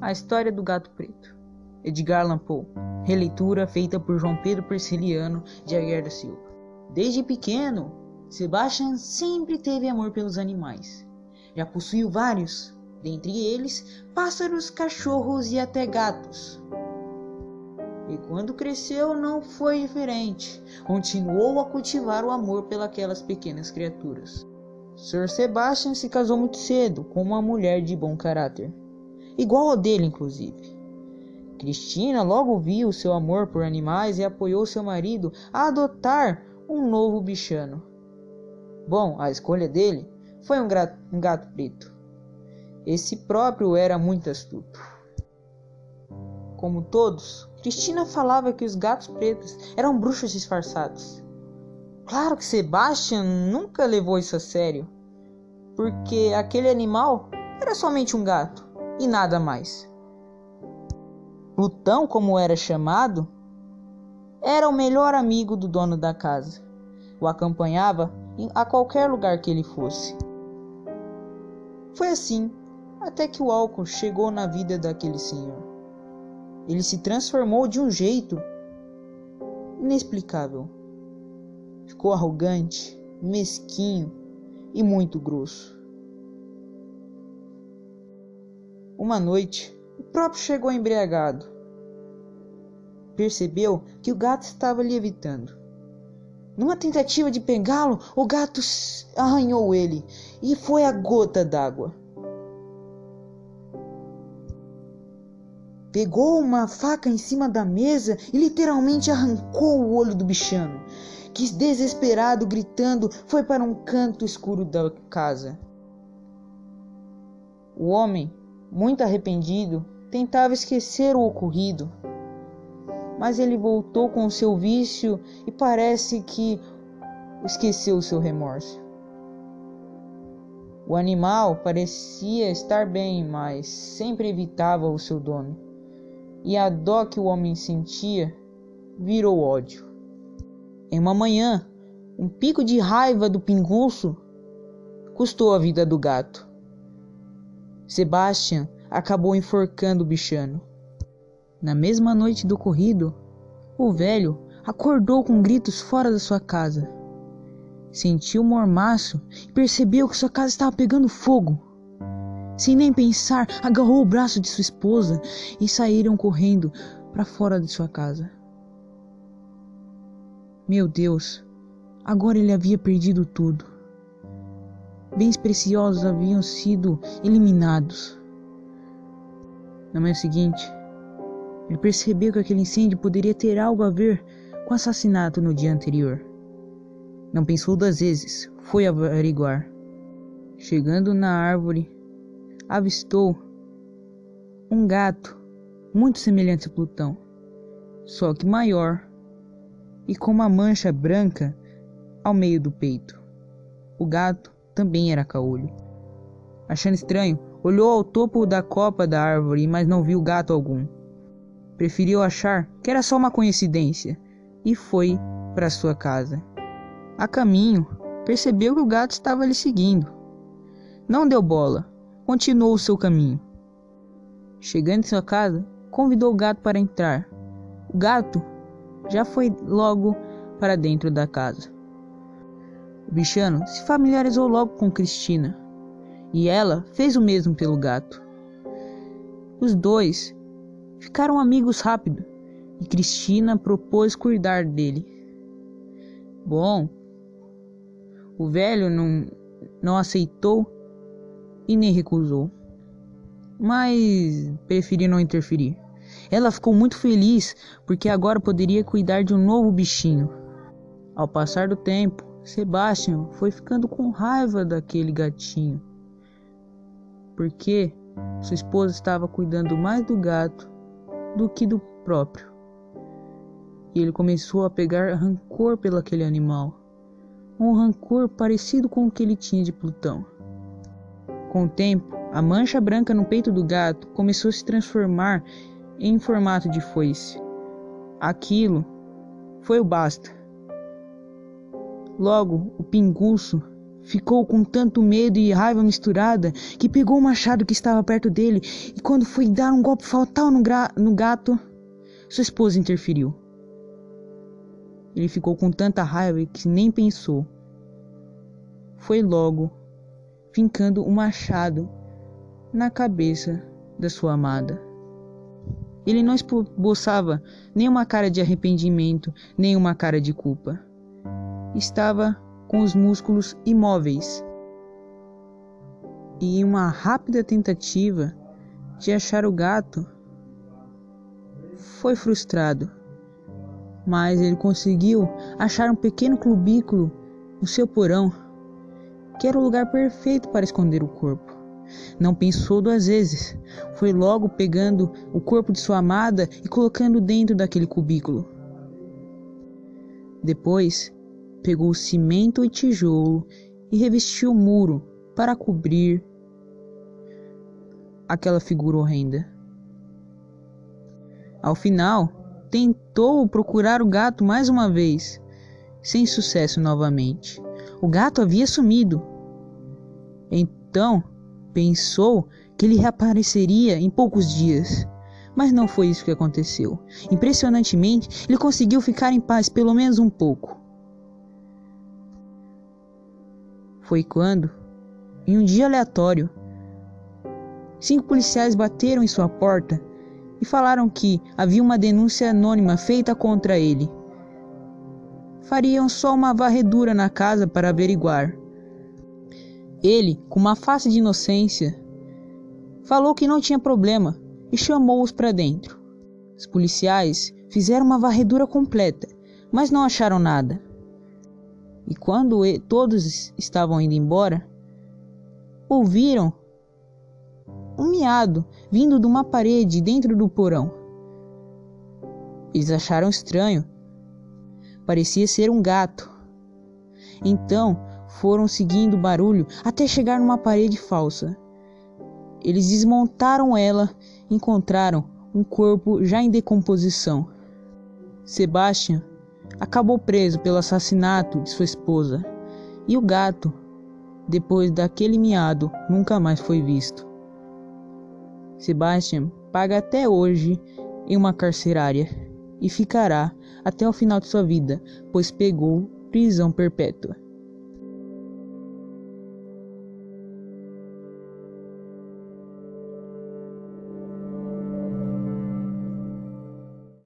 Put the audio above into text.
A História do Gato Preto Edgar Allan Poe Releitura feita por João Pedro Persiliano de Aguiar da Silva Desde pequeno, Sebastian sempre teve amor pelos animais. Já possuiu vários, dentre eles pássaros, cachorros e até gatos. E quando cresceu não foi diferente. Continuou a cultivar o amor pelas pequenas criaturas. Sir Sebastian se casou muito cedo com uma mulher de bom caráter igual ao dele, inclusive. Cristina logo viu seu amor por animais e apoiou seu marido a adotar um novo bichano. Bom, a escolha dele foi um, um gato preto. Esse próprio era muito astuto. Como todos, Cristina falava que os gatos pretos eram bruxos disfarçados. Claro que Sebastian nunca levou isso a sério, porque aquele animal era somente um gato e nada mais. Plutão, como era chamado, era o melhor amigo do dono da casa. O acompanhava a qualquer lugar que ele fosse. Foi assim até que o álcool chegou na vida daquele senhor. Ele se transformou de um jeito inexplicável. Ficou arrogante, mesquinho e muito grosso. Uma noite, o próprio chegou embriagado. Percebeu que o gato estava lhe evitando. Numa tentativa de pegá-lo, o gato arranhou ele e foi a gota d'água. Pegou uma faca em cima da mesa e literalmente arrancou o olho do bichano, que desesperado, gritando, foi para um canto escuro da casa. O homem muito arrependido, tentava esquecer o ocorrido. Mas ele voltou com seu vício e parece que esqueceu o seu remorso. O animal parecia estar bem, mas sempre evitava o seu dono. E a dó que o homem sentia virou ódio. Em uma manhã, um pico de raiva do pinguço custou a vida do gato. Sebastian acabou enforcando o bichano. Na mesma noite do ocorrido, o velho acordou com gritos fora da sua casa. Sentiu o mormaço e percebeu que sua casa estava pegando fogo. Sem nem pensar, agarrou o braço de sua esposa e saíram correndo para fora de sua casa. Meu Deus, agora ele havia perdido tudo bens preciosos haviam sido eliminados. Na manhã seguinte, ele percebeu que aquele incêndio poderia ter algo a ver com o assassinato no dia anterior. Não pensou duas vezes, foi averiguar. Chegando na árvore, avistou um gato muito semelhante a Plutão, só que maior e com uma mancha branca ao meio do peito. O gato também era caolho. Achando estranho, olhou ao topo da copa da árvore, mas não viu gato algum. Preferiu achar que era só uma coincidência e foi para sua casa. A caminho, percebeu que o gato estava lhe seguindo. Não deu bola, continuou o seu caminho. Chegando em sua casa, convidou o gato para entrar. O gato já foi logo para dentro da casa. O bichano se familiarizou logo com Cristina e ela fez o mesmo pelo gato. Os dois ficaram amigos rápido e Cristina propôs cuidar dele. Bom, o velho não, não aceitou e nem recusou, mas preferiu não interferir. Ela ficou muito feliz porque agora poderia cuidar de um novo bichinho. Ao passar do tempo, Sebastian foi ficando com raiva daquele gatinho, porque sua esposa estava cuidando mais do gato do que do próprio. E ele começou a pegar rancor pelo aquele animal, um rancor parecido com o que ele tinha de Plutão. Com o tempo, a mancha branca no peito do gato começou a se transformar em formato de foice. Aquilo foi o basta Logo, o pinguço ficou com tanto medo e raiva misturada que pegou o machado que estava perto dele e, quando foi dar um golpe fatal no, no gato, sua esposa interferiu. Ele ficou com tanta raiva que nem pensou. Foi logo, fincando o um machado na cabeça da sua amada. Ele não esboçava nem uma cara de arrependimento, nem uma cara de culpa. Estava com os músculos imóveis. E em uma rápida tentativa de achar o gato, foi frustrado. Mas ele conseguiu achar um pequeno cubículo no seu porão, que era o lugar perfeito para esconder o corpo. Não pensou duas vezes. Foi logo pegando o corpo de sua amada e colocando dentro daquele cubículo. Depois, pegou cimento e tijolo e revestiu o muro para cobrir aquela figura horrenda. Ao final, tentou procurar o gato mais uma vez, sem sucesso novamente. O gato havia sumido. Então, Pensou que ele reapareceria em poucos dias, mas não foi isso que aconteceu. Impressionantemente, ele conseguiu ficar em paz pelo menos um pouco. Foi quando, em um dia aleatório, cinco policiais bateram em sua porta e falaram que havia uma denúncia anônima feita contra ele. Fariam só uma varredura na casa para averiguar. Ele, com uma face de inocência, falou que não tinha problema e chamou-os para dentro. Os policiais fizeram uma varredura completa, mas não acharam nada. E quando todos estavam indo embora, ouviram um miado vindo de uma parede dentro do porão. Eles acharam estranho. Parecia ser um gato. Então foram seguindo o barulho até chegar numa parede falsa. Eles desmontaram ela e encontraram um corpo já em decomposição. Sebastian acabou preso pelo assassinato de sua esposa e o gato, depois daquele miado, nunca mais foi visto. Sebastian paga até hoje em uma carcerária e ficará até o final de sua vida, pois pegou prisão perpétua.